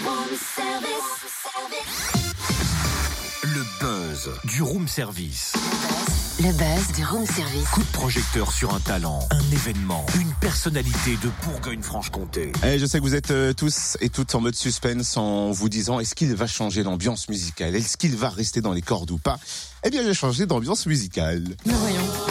Le buzz du room service. Le buzz du room service. Coup de projecteur sur un talent, un événement, une personnalité de Bourgogne-Franche-Comté. Eh, je sais que vous êtes euh, tous et toutes en mode suspense en vous disant est-ce qu'il va changer l'ambiance musicale? Est-ce qu'il va rester dans les cordes ou pas? Eh bien, j'ai changé d'ambiance musicale. Nous voyons.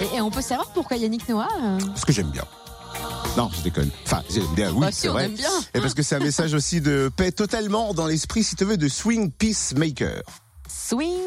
Et, et on peut savoir pourquoi Yannick Noah euh, Parce que j'aime bien. Non, je déconne. Enfin, j'aime bien, oui, Bah si, c'est on vrai. bien. Et parce que c'est un message aussi de paix totalement dans l'esprit, si tu veux, de swing peacemaker. Swing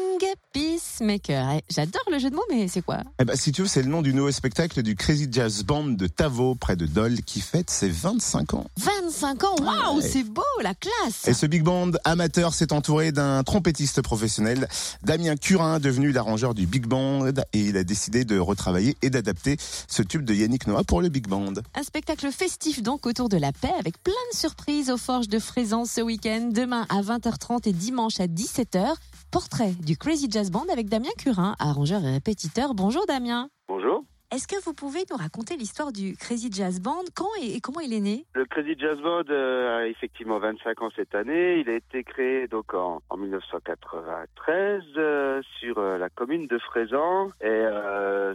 Peacemaker. Eh, J'adore le jeu de mots, mais c'est quoi? Eh ben, si tu veux, c'est le nom du nouveau spectacle du Crazy Jazz Band de Tavo, près de Dole, qui fête ses 25 ans. 25 ans, waouh, Ouais. c'est beau, la classe Et ce big band amateur s'est entouré d'un trompettiste professionnel, Damien Curin, devenu l'arrangeur du big band, et il a décidé de retravailler et d'adapter ce tube de Yannick Noah pour le big band. Un spectacle festif donc autour de la paix avec plein de surprises aux Forges de Frézance ce week-end, demain à 20h30 et dimanche à 17h. Portrait du Crazy Jazz Band avec Damien Curin, arrangeur et répétiteur. Bonjour Damien. Bonjour. Est-ce que vous pouvez nous raconter l'histoire du Crazy Jazz Band? Quand et, comment il est né? Le Crazy Jazz Band euh, a effectivement 25 ans cette année. Il a été créé donc en, en 1993 euh, sur euh, la commune de Frézan. Et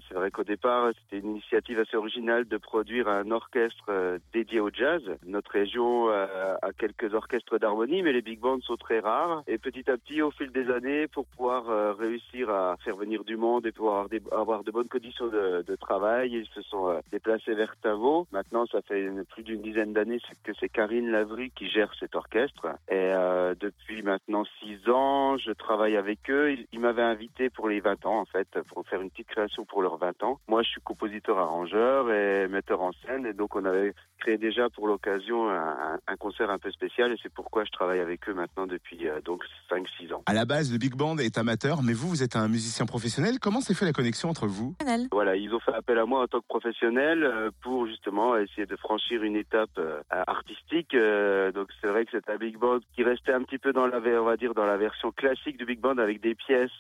c'est vrai qu'au départ, c'était une initiative assez originale de produire un orchestre dédié au jazz. Notre région a quelques orchestres d'harmonie, mais les big bands sont très rares. Et petit à petit, au fil des années, pour pouvoir réussir à faire venir du monde et pouvoir avoir de bonnes conditions de, de travail, ils se sont euh, déplacés vers Tavo. Maintenant, ça fait plus d'une dizaine d'années que c'est Karine Lavry qui gère cet orchestre. Et euh, depuis maintenant six ans, je travaille avec eux. Ils, ils m'avaient invité pour les 20 ans, en fait, pour faire une petite création pour leurs 20 ans. Moi, je suis compositeur-arrangeur et metteur en scène. Et donc, on avait créé déjà pour l'occasion un, un concert un peu spécial. Et c'est pourquoi je travaille avec eux maintenant depuis euh, donc 5-6 ans. À la base, le big band est amateur, mais vous, vous êtes un musicien professionnel. Comment s'est fait la connexion entre vous? Voilà, ils ont fait appel à moi en tant que professionnel euh, pour justement essayer de franchir une étape euh, artistique. Euh, donc c'est vrai que c'est un big band qui restait un petit peu dans la, on va dire dans la version classique du big band avec des pièces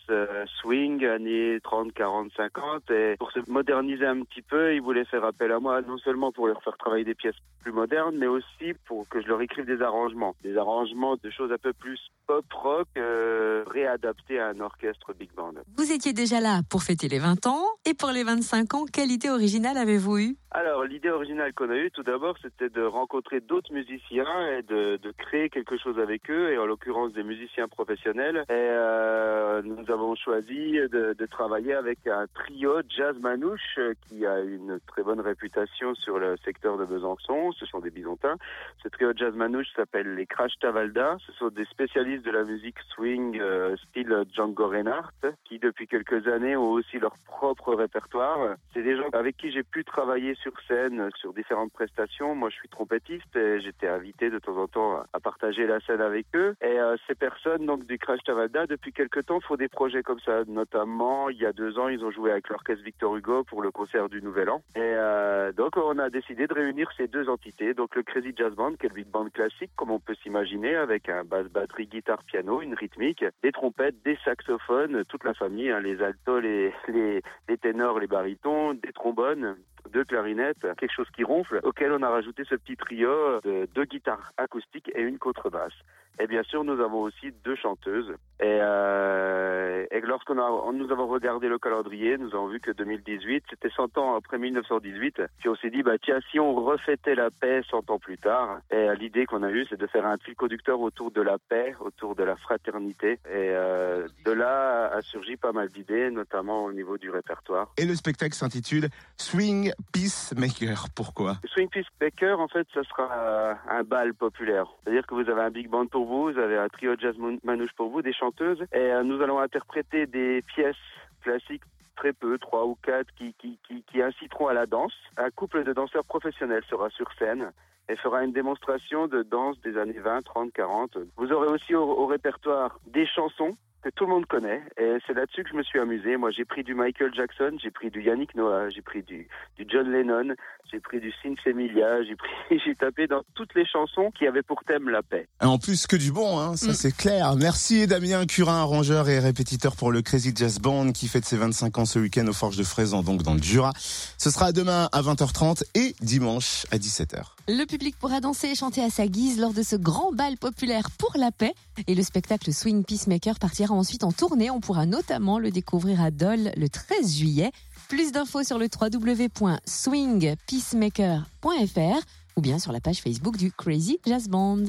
swing années 30, 40, 50. Et pour se moderniser un petit peu, ils voulaient faire appel à moi non seulement pour leur faire travailler des pièces plus modernes, mais aussi pour que je leur écrive des arrangements, des arrangements de choses un peu plus pop rock réadaptés à un orchestre big band. Vous étiez déjà là pour fêter les 20 ans. Et pour les 25 ans, quelle idée originale avez-vous eue? Alors, l'idée originale qu'on a eue, tout d'abord, c'était de rencontrer d'autres musiciens et de, créer quelque chose avec eux, et en l'occurrence des musiciens professionnels. Et euh, nous avons choisi de, travailler avec un trio jazz manouche euh, qui a une très bonne réputation sur le secteur de Besançon. Ce sont des bisontins. Ce trio jazz manouche s'appelle les Crash Tavalda. Ce sont des spécialistes de la musique swing euh, style Django Reinhardt, qui depuis quelques années ont aussi leur propre répertoire. C'est des gens avec qui j'ai pu travailler sur scène, sur différentes prestations. Moi, je suis trompettiste et j'étais invité de temps en temps à partager la scène avec eux. Et euh, ces personnes, donc du Crash Tavalda, depuis quelques temps, font des projets comme ça. Notamment, il y a deux ans, ils ont joué avec l'orchestre Victor Hugo pour le concert du Nouvel An. Et euh, donc, on a décidé de réunir ces deux entités. Donc, le Crazy Jazz Band, qui est le big band classique, comme on peut s'imaginer, avec un basse, batterie, guitare, piano, une rythmique, des trompettes, des saxophones, toute la famille, hein, les altos, les, les ténors, les barytons, des trombones, deux clarinettes, quelque chose qui ronfle, auquel on a rajouté ce petit trio de deux guitares acoustiques et une contrebasse. Et bien sûr, nous avons aussi deux chanteuses. Et, euh, et lorsqu'on a, nous avons regardé le calendrier, nous avons vu que 2018, c'était 100 ans après 1918. Puis on s'est dit, bah tiens, si on refêtait la paix 100 ans plus tard, et euh, l'idée qu'on a eue, c'est de faire un fil conducteur autour de la paix, autour de la fraternité. Et euh, de là a surgi pas mal d'idées, notamment au niveau du répertoire. Et le spectacle s'intitule Swing Peacemaker. Pourquoi? Swing Peacemaker, en fait, ça sera un bal populaire. C'est-à-dire que vous avez un big band pour vous, avez un trio jazz manouche pour vous, des chanteuses, et euh, nous allons interpréter des pièces classiques très peu, trois ou quatre, qui, qui, qui, inciteront à la danse. Un couple de danseurs professionnels sera sur scène et fera une démonstration de danse des années 20, 30, 40. Vous aurez aussi au, au répertoire des chansons que tout le monde connaît. Et c'est là-dessus que je me suis amusé. Moi, j'ai pris du Michael Jackson, j'ai pris du Yannick Noah, j'ai pris du, du John Lennon, j'ai pris du Sins Emilia, j'ai pris, j'ai tapé dans toutes les chansons qui avaient pour thème la paix. En plus que du bon, hein, ça Mm. c'est clair. Merci Damien Curin, arrangeur et répétiteur pour le Crazy Jazz Band qui fête ses 25 ans ce week-end aux Forges de Fraisan, donc dans le Jura. Ce sera demain à 20h30 et dimanche à 17h. Le public pourra danser et chanter à sa guise lors de ce grand bal populaire pour la paix. Et le spectacle Swing Peacemaker partira ensuite en tournée. On pourra notamment le découvrir à Dole le 13 juillet. Plus d'infos sur le www.swingpeacemaker.fr ou bien sur la page Facebook du Crazy Jazz Band.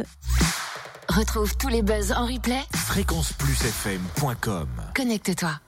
Retrouve tous les buzz en replay. Fréquenceplusfm.com Connecte-toi.